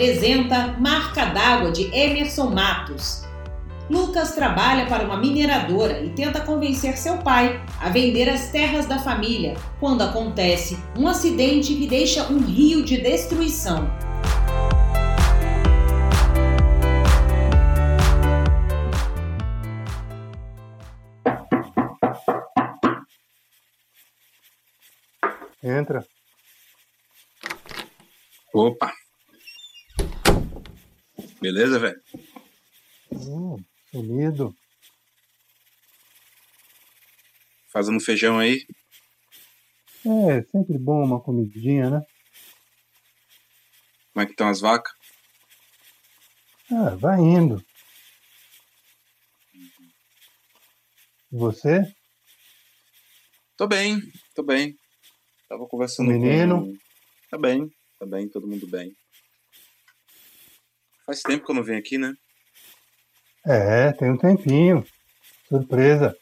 apresenta Marca d'Água de Emerson Matos. Lucas trabalha para uma mineradora e tenta convencer seu pai a vender as terras da família quando acontece um acidente que deixa um rio de destruição. Entra. Opa! Beleza, velho? Hum, sumido. Fazendo feijão aí? É, sempre bom uma comidinha, né? Como é que estão as vacas? Ah, vai indo. E você? Tô bem, tô bem. Tava conversando menino? com... Tá bem, tá bem, todo mundo bem. Faz tempo que eu não venho aqui, né? É, tem um tempinho. Surpresa.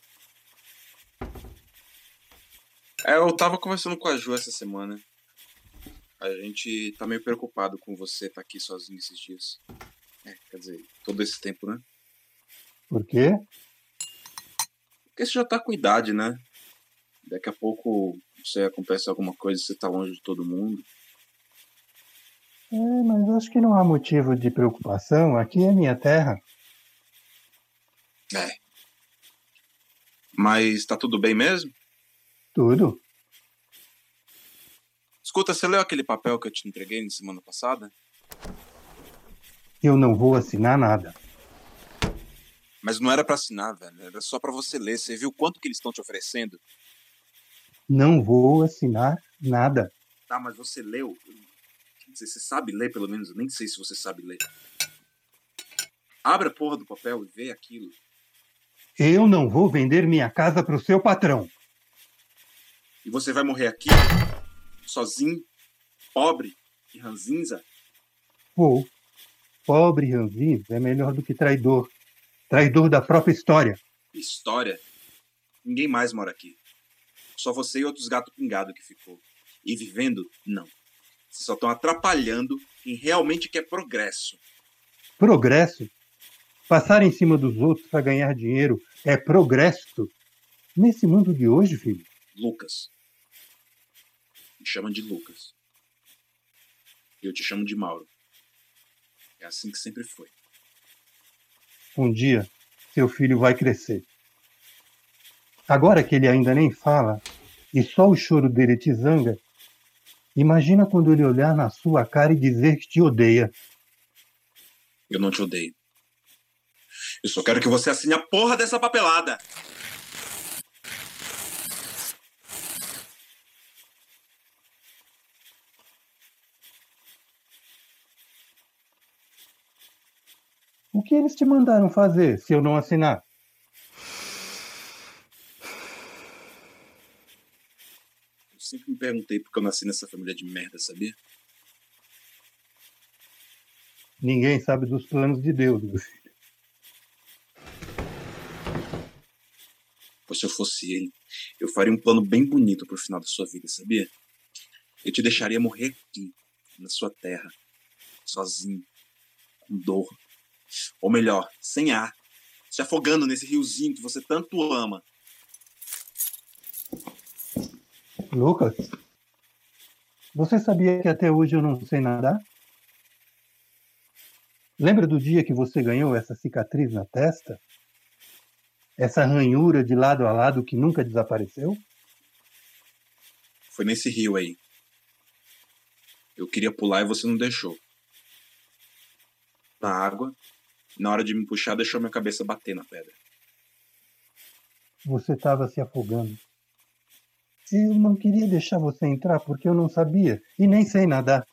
É, eu tava conversando com a Ju essa semana. A gente tá meio preocupado com você estar aqui sozinho esses dias. É, quer dizer, todo esse tempo, né? Por quê? Porque você já tá com idade, né? Daqui a pouco, sei, acontece alguma coisa e você tá longe de todo mundo. É, mas acho que não há motivo de preocupação. Aqui é minha terra. É. Mas tá tudo bem mesmo? Tudo. Escuta, você leu aquele papel que eu te entreguei na semana passada? Eu não vou assinar nada. Mas não era pra assinar, velho. Era só pra você ler. Você viu quanto que eles estão te oferecendo? Não vou assinar nada. Tá, mas você leu. Dizer, você sabe ler, pelo menos. Eu nem sei se você sabe ler. Abre a porra do papel e vê aquilo. Eu não vou vender minha casa para o seu patrão. E você vai morrer aqui, sozinho, pobre e ranzinza? Vou. Pobre Ranzinho é melhor do que traidor. Traidor da própria história. História. Ninguém mais mora aqui. Só você e outros gatos pingados que ficou. E vivendo, não. Vocês só estão atrapalhando quem realmente quer progresso. Progresso. Passar em cima dos outros para ganhar dinheiro é progresso. Nesse mundo de hoje, filho. Lucas. Me chama de Lucas. Eu te chamo de Mauro. É assim que sempre foi. Um dia, seu filho vai crescer. Agora que ele ainda nem fala e só o choro dele te zanga, imagina quando ele olhar na sua cara e dizer que te odeia. Eu não te odeio. Eu só quero que você assine a porra dessa papelada. O que eles te mandaram fazer se eu não assinar? Eu sempre me perguntei por que eu nasci nessa família de merda, sabia? Ninguém sabe dos planos de Deus, meu filho. Pois se eu fosse ele, eu faria um plano bem bonito pro final da sua vida, sabia? Eu te deixaria morrer aqui, na sua terra, sozinho, com dor. Ou melhor, sem ar, se afogando nesse riozinho que você tanto ama. Lucas, você sabia que até hoje eu não sei nadar? Lembra do dia que você ganhou essa cicatriz na testa? Essa ranhura de lado a lado que nunca desapareceu? Foi nesse rio aí. Eu queria pular e você não deixou. Na água, na hora de me puxar, deixou minha cabeça bater na pedra. Você estava se afogando. Eu não queria deixar você entrar porque eu não sabia e nem sei nadar.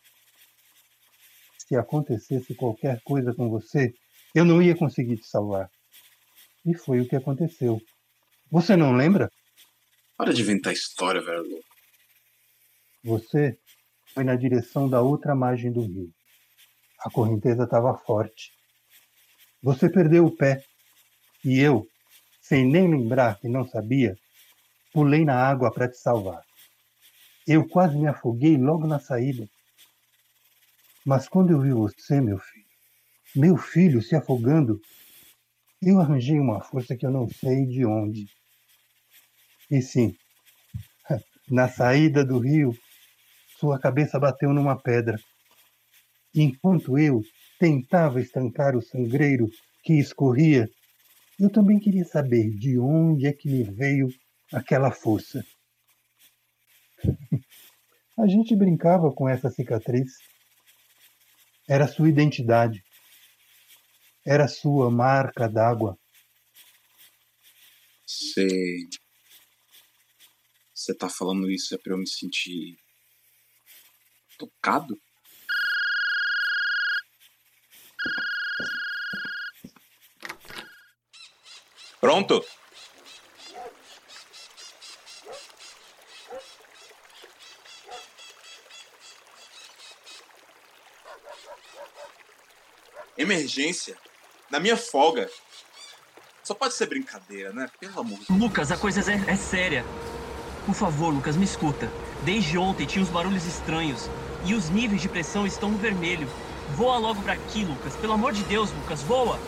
Se acontecesse qualquer coisa com você, eu não ia conseguir te salvar. E foi o que aconteceu. Você não lembra? Para de inventar história, velho louco. Você foi na direção da outra margem do rio. A correnteza estava forte. Você perdeu o pé. E eu, sem nem lembrar que não sabia, pulei na água para te salvar. Eu quase me afoguei logo na saída. Mas quando eu vi você, meu filho, meu filho se afogando, eu arranjei uma força que eu não sei de onde. E sim, na saída do rio, sua cabeça bateu numa pedra. Enquanto eu tentava estancar o sangreiro que escorria, eu também queria saber de onde é que me veio aquela força. A gente brincava com essa cicatriz. Era sua identidade. Era sua marca d'água. Você. Você tá falando isso é pra eu me sentir. tocado? Pronto? Emergência? Na minha folga? Só pode ser brincadeira, né? Pelo amor de Deus. Lucas, a coisa é, é séria. Por favor, Lucas, me escuta. Desde ontem tinha uns barulhos estranhos. E os níveis de pressão estão no vermelho. Voa logo pra aqui, Lucas. Pelo amor de Deus, Lucas, voa!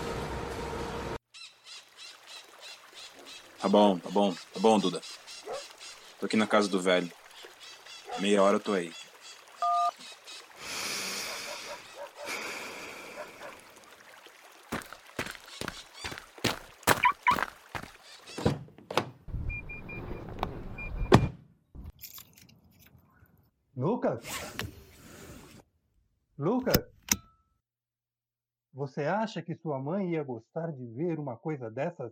Tá bom, tá bom, tá bom, Duda. Tô aqui na casa do velho. Meia hora eu tô aí. Lucas? Lucas? Você acha que sua mãe ia gostar de ver uma coisa dessas?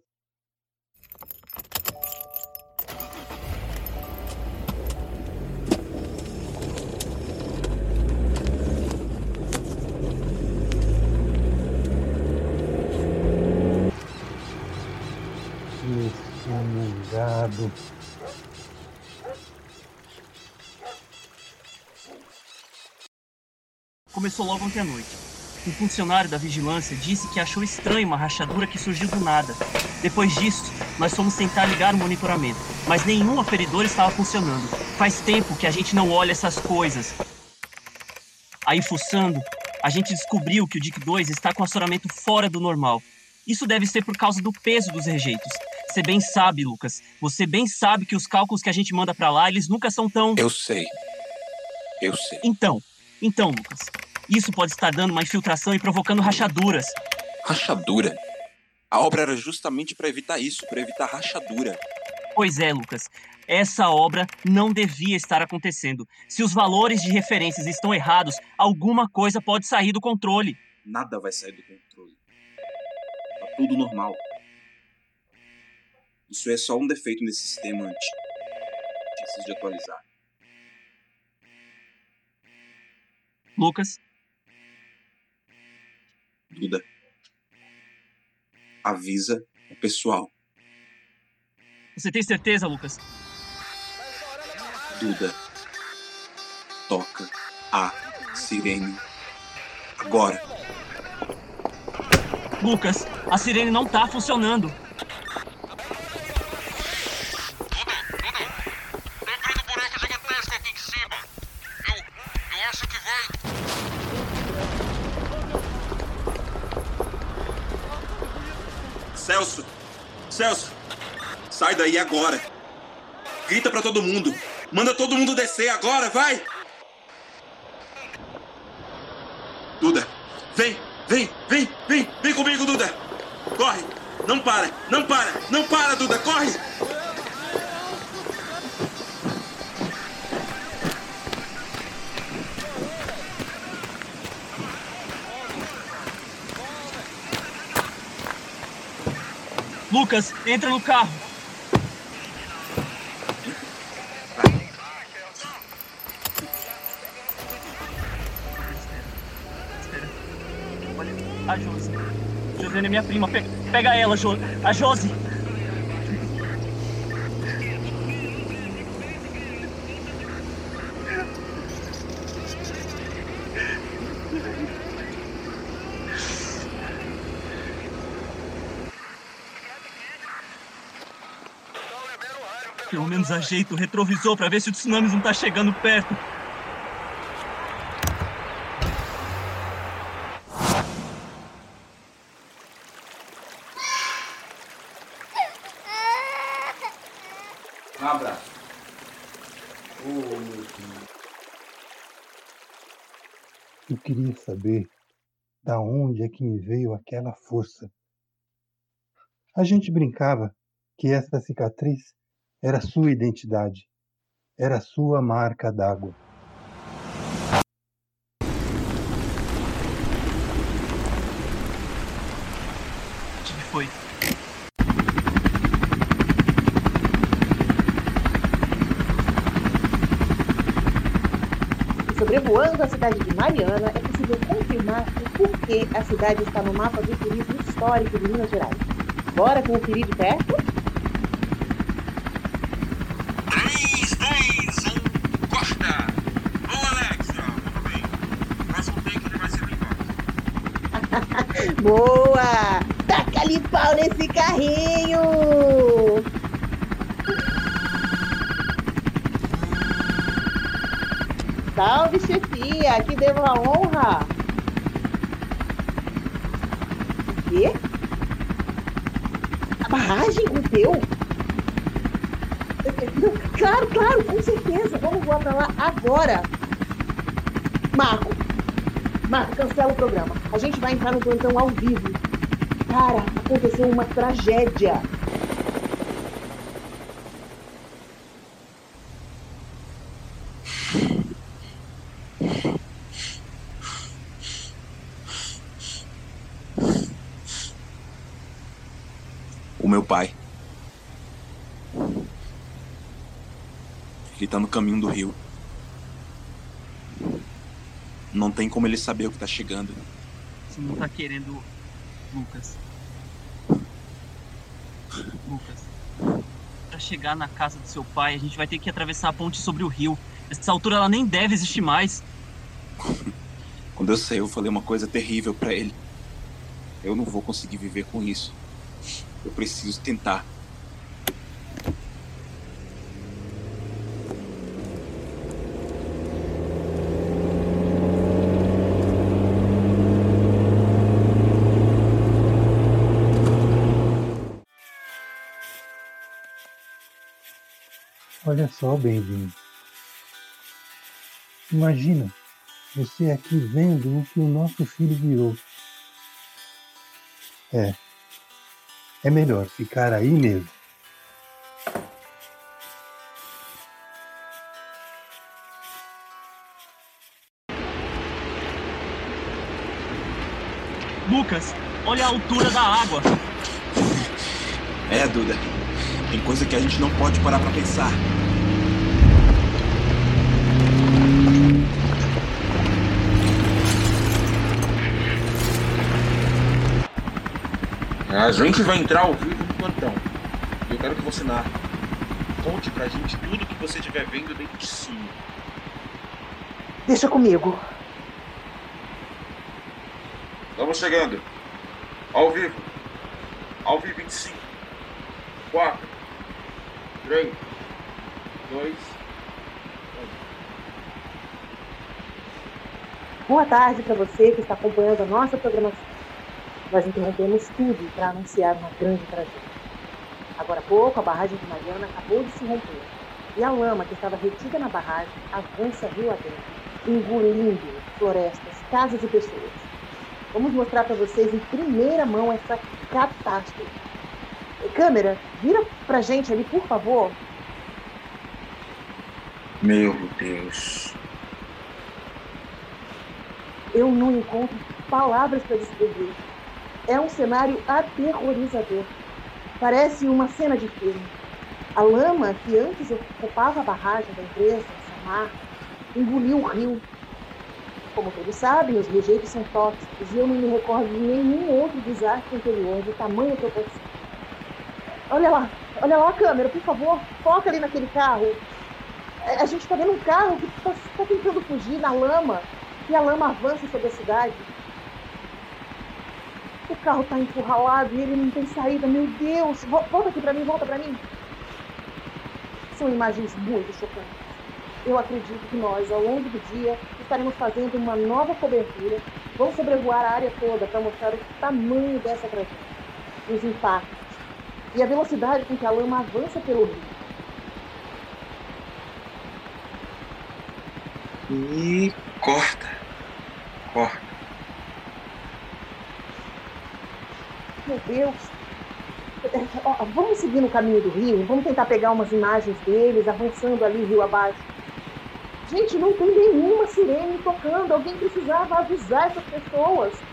Começou logo ontem à noite. Um funcionário da vigilância disse que achou estranho uma rachadura que surgiu do nada. Depois disso, nós fomos tentar ligar o monitoramento, mas nenhum aferidor estava funcionando. Faz tempo que a gente não olha essas coisas. Aí, fuçando, a gente descobriu que o DIC 2 está com acionamento fora do normal. Isso deve ser por causa do peso dos rejeitos. Você bem sabe, Lucas. Você bem sabe que os cálculos que a gente manda pra lá, eles nunca são tão. Eu sei. Eu sei. Então, então, Lucas, isso pode estar dando uma infiltração e provocando rachaduras. Rachadura? A obra era justamente pra evitar isso, pra evitar rachadura. Pois é, Lucas. Essa obra não devia estar acontecendo. Se os valores de referências estão errados, alguma coisa pode sair do controle. Nada vai sair do controle. Tá tudo normal. Isso é só um defeito nesse sistema antigo. Preciso de atualizar. Lucas, Duda. Avisa o pessoal. você tem certeza, Lucas? Duda. Toca a sirene. Agora. Lucas, a sirene não tá funcionando. Daí agora! Grita pra todo mundo! Manda todo mundo descer agora, vai! Duda! Vem! Vem! Vem! Vem! Vem comigo, Duda! Corre! Não para! Não para! Não para, Duda! Corre! Lucas, entra no carro. Espera. Olha, a Josi. Josiane é minha prima. Pega, ela, jo a Josi. Pelo menos ajeita o retrovisor pra ver se o tsunami não tá chegando perto. Um abraço. Oh, meu Deus. Eu queria saber da onde é que me veio aquela força. A gente brincava que essa cicatriz era sua identidade, era sua marca d'água. O que foi? Sobrevoando a cidade de Mariana, é possível confirmar o porquê a cidade está no mapa do turismo histórico de Minas Gerais. Bora conferir de perto? 3, 10, 1, Costa! Ô Alex, tudo bem. Próximo take ele vai ser embora. Boa! Taca-lhe pau nesse carrinho! Salve, chefia! Que devo a honra! O quê? A barragem rompeu? Claro, claro, com certeza! Vamos voar pra lá agora! Marco! Marco, cancela o programa. A gente vai entrar no plantão ao vivo. Cara, aconteceu uma tragédia. O meu pai. Ele tá no caminho do rio. Não tem como ele saber o que tá chegando. Você não tá querendo. Lucas. Lucas. Pra chegar na casa do seu pai, a gente vai ter que atravessar a ponte sobre o rio. Essa altura ela nem deve existir mais. Quando eu saí, eu falei uma coisa terrível pra ele. Eu não vou conseguir viver com isso. Eu preciso tentar. Olha só, Benjamin. Imagina você aqui vendo o que o nosso filho virou. É. É melhor ficar aí mesmo. Lucas, olha a altura da água. É, Duda. Tem coisa que a gente não pode parar pra pensar. A gente vai entrar ao vivo no plantão. E eu quero que você narre. Conte pra gente tudo que você estiver vendo dentro de cima. Deixa comigo. Estamos chegando. Ao vivo. Ao vivo em 5, 4, 3, 2, Boa tarde para você que está acompanhando a nossa programação. Nós interrompemos tudo para anunciar uma grande tragédia. Agora há pouco, a barragem de Mariana acabou de se romper. E a lama que estava retida na barragem avança rio adentro, engolindo florestas, casas e pessoas. Vamos mostrar para vocês em primeira mão essa catástrofe. Câmera, vira pra gente ali, por favor. Meu Deus. Eu não encontro palavras para descrever. É um cenário aterrorizador. Parece uma cena de filme. A lama que antes ocupava a barragem da empresa, Samar, engoliu o rio. Como todos sabem, os rejeitos são tóxicos e eu não me recordo de nenhum outro desastre anterior de tamanha proporção. Olha lá, olha lá a câmera, por favor, foca ali naquele carro. É, A gente está vendo um carro que está tentando fugir na lama e a lama avança sobre a cidade carro tá empurralado e ele não tem saída. Meu Deus, volta aqui para mim, volta para mim. São imagens muito chocantes. Eu acredito que nós, ao longo do dia, estaremos fazendo uma nova cobertura. Vamos sobrevoar a área toda para mostrar o tamanho dessa tragédia, os impactos e a velocidade com que a lama avança pelo rio. E corta. Corta. Meu Deus. Vamos seguir no caminho do rio, vamos tentar pegar umas imagens deles avançando ali rio abaixo. Gente, não tem nenhuma sirene tocando. Alguém precisava avisar essas pessoas.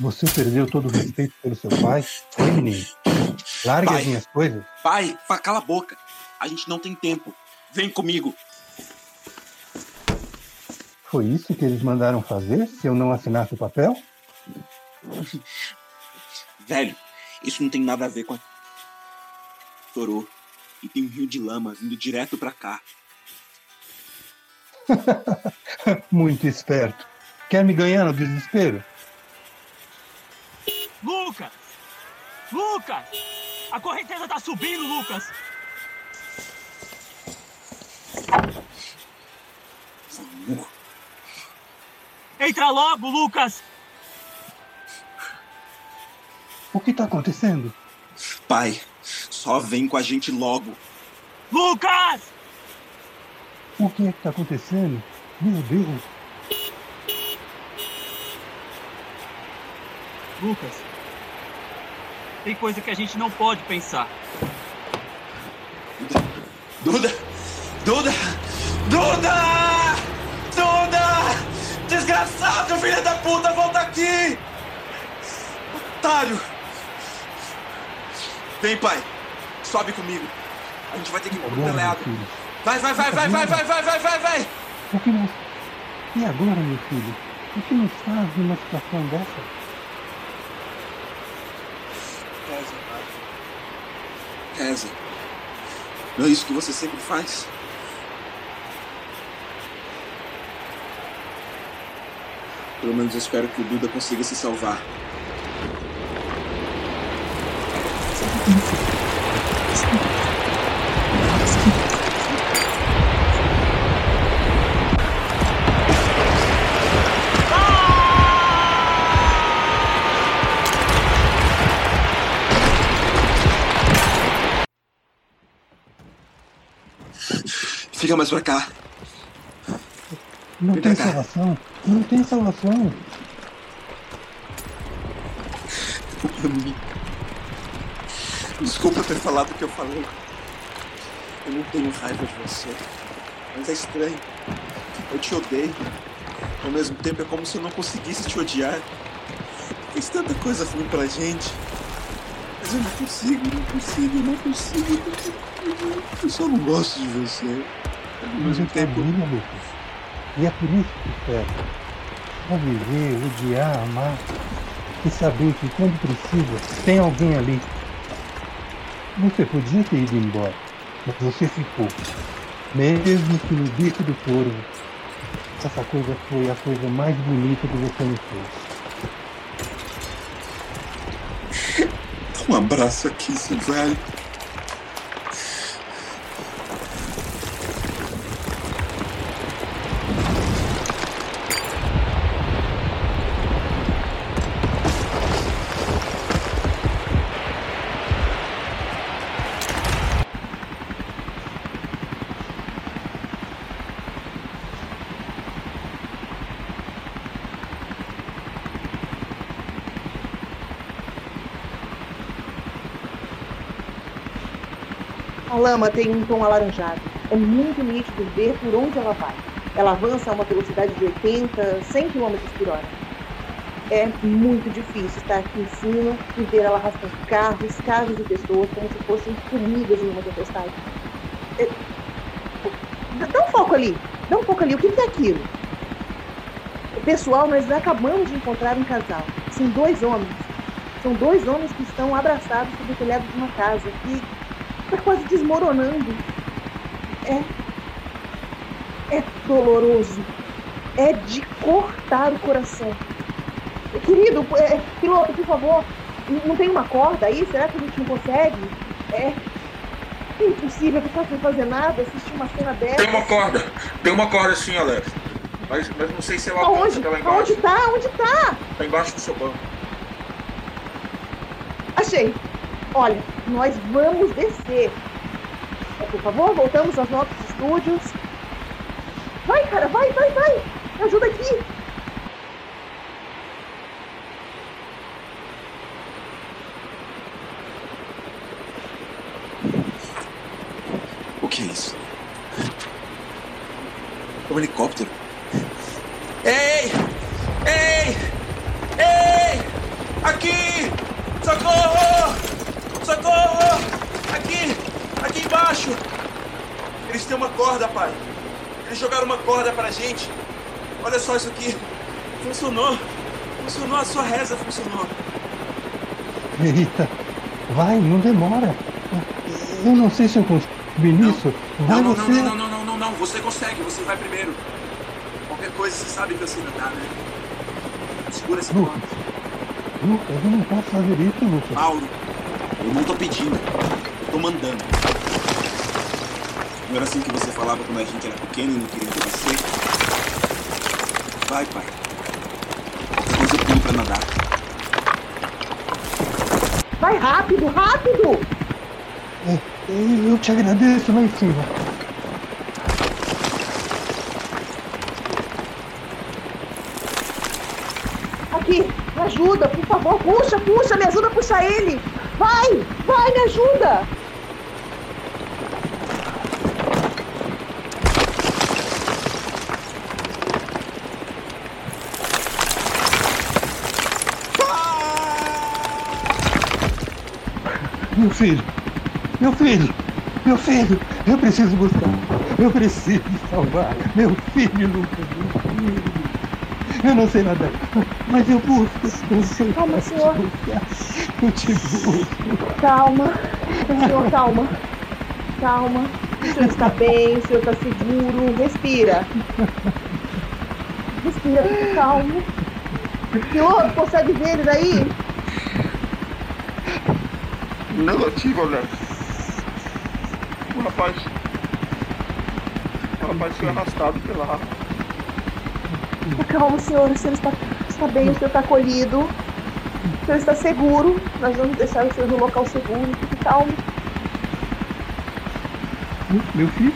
Você perdeu todo o respeito pelo seu pai? Oi, menino. Largue Pai. as minhas coisas. Pai, pa- cala a boca. A gente não tem tempo. Vem comigo. Foi isso que eles mandaram fazer se eu não assinasse o papel? Velho, isso não tem nada a ver com a. Torou. E tem um rio de lama vindo direto pra cá. Muito esperto. Quer me ganhar no desespero? Lucas! Lucas! A correnteza tá subindo, Lucas! Entra logo, Lucas! O que está acontecendo? Pai, só vem com a gente logo. Lucas! O que é que está acontecendo? Meu Deus. Lucas, tem coisa que a gente não pode pensar. Duda! Duda! Duda! Duda! Desgraçado, filho da puta, volta aqui! Otário! Vem, pai. Sobe comigo. A gente vai ter que ir pro telhado. filho. Vai, vai, vai, vai, vai, vai, vai, vai, vai, vai! O que nos... E agora, meu filho? O que nos faz numa situação dessa? Reza, pai. Não é isso que você sempre faz? Pelo menos eu espero que o Duda consiga se salvar. Mais pra cá. Não Vem tem salvação. Não tem salvação. Desculpa ter falado o que eu falei. Eu não tenho raiva de você. Mas é estranho. Eu te odeio. Ao mesmo tempo é como se eu não conseguisse te odiar. Fiz tanta coisa ruim pra gente. Mas eu não consigo, não consigo. não consigo. Eu só não gosto de você. Ao Mas mesmo tempo. família, Lucas. E é por isso que espero. Pra viver, odiar, amar. E saber que quando precisa, tem alguém ali. Você podia ter ido embora, mas você ficou. Mesmo que no bico do corvo. Essa coisa foi a coisa mais bonita que você me fez. Um abraço aqui, seu velho. Lama tem um tom alaranjado. É muito nítido ver por onde ela vai. Ela avança a uma velocidade de 80, 100 km por hora. É muito difícil estar aqui em cima e ver ela arrastando carros, casas e pessoas como se fossem formigas em uma tempestade. É... Dá um foco ali, dá um foco ali. O que é aquilo? Pessoal, nós acabamos de encontrar um casal. São dois homens. São dois homens que estão abraçados sob o telhado de uma casa que está quase desmoronando. É. É doloroso. É de cortar o coração. Querido, é, piloto, por favor, não tem uma corda aí? Será que a gente não consegue? É. É impossível sem fazer nada, assistir uma cena dessa. Tem uma corda. Tem uma corda sim, Alex. Mas, mas não sei se ela alcança Aonde? até lá embaixo. Aonde tá? Onde tá? Tá embaixo do seu banco. Achei. Olha, nós vamos descer. É, por favor, voltamos aos nossos estúdios. Vai, cara, vai, vai, vai. Me ajuda aqui. O que é isso? É um helicóptero? Ei! Ei! Ei! Aqui! Socorro! Socorro! Aqui! Aqui embaixo! Eles têm uma corda, pai. Eles jogaram uma corda pra gente. Olha só isso aqui. Funcionou. Funcionou, a sua reza funcionou. Eita, vai, não demora. Eu não sei se eu consigo nisso. Vai Não, não, você. não, não, não, não, não, não. Você consegue, você vai primeiro. Qualquer coisa, você sabe que eu sei nadar, né? Segura esse Lucas. Lucas, eu não posso fazer isso, Lucas. Mauro, eu não tô pedindo, eu tô mandando. Não era assim que você falava quando a gente era pequeno e não queria obedecer? Vai, pai. Depois eu pulo pra nadar. Vai rápido, rápido. É, Eu te agradeço lá em cima. Aqui, me ajuda, por favor. Puxa, puxa, me ajuda a puxar ele. Vai, vai, me ajuda. Meu filho, meu filho, meu filho, eu preciso buscar. Eu preciso salvar. Meu filho, Lucas, meu filho. Eu não sei nadar, mas eu busco. Eu sei Calma, senhor. Eu te busco. Calma, senhor, calma. Calma. O senhor está bem, o senhor está seguro. Respira. Respira, fique calmo. Senhor, consegue ver ele daí? Negativo, olha. O rapaz. O rapaz foi arrastado pela água. Calma, senhor. O senhor está, está bem, o senhor está acolhido. O senhor está seguro. Nós vamos deixar o senhor no local seguro. Fique calmo. Meu filho?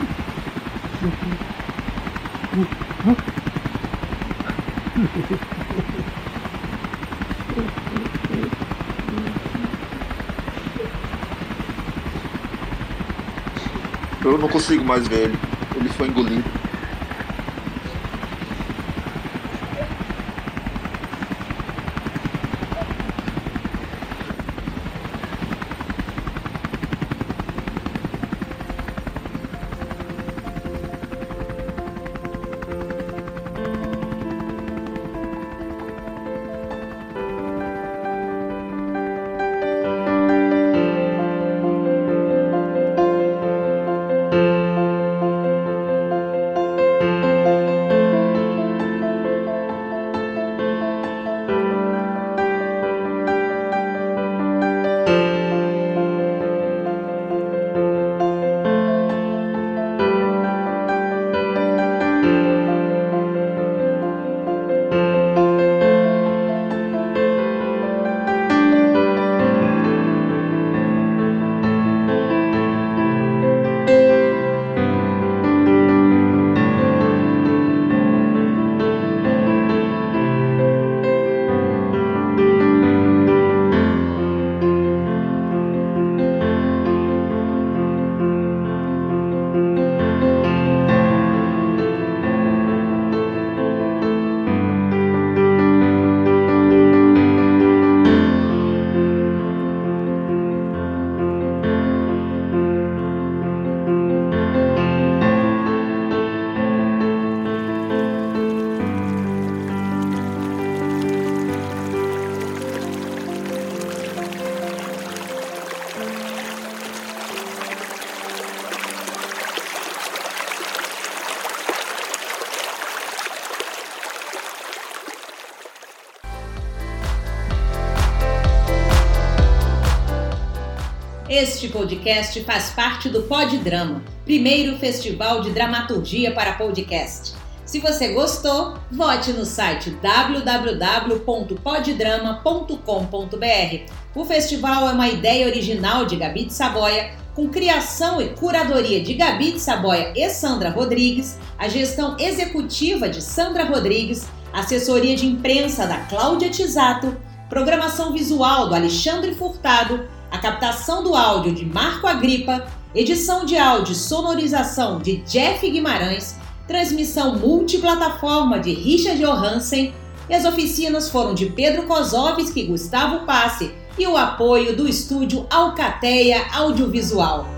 Meu filho. Eu não consigo mais ver ele. Ele foi engolido. Este podcast faz parte do Pod Drama, primeiro festival de dramaturgia para podcast. Se você gostou, vote no site www.poddrama.com.br. O festival é uma ideia original de Gabi de Saboia, com criação e curadoria de Gabi de Saboia e Sandra Rodrigues, a gestão executiva de Sandra Rodrigues, assessoria de imprensa da Cláudia Tisato, programação visual do Alexandre Furtado, a captação do áudio de Marco Agripa, edição de áudio e sonorização de Jeff Guimarães transmissão multiplataforma de Richard Johansen e as oficinas foram de Pedro Kozovski e Gustavo Passe e o apoio do estúdio Alcateia Audiovisual.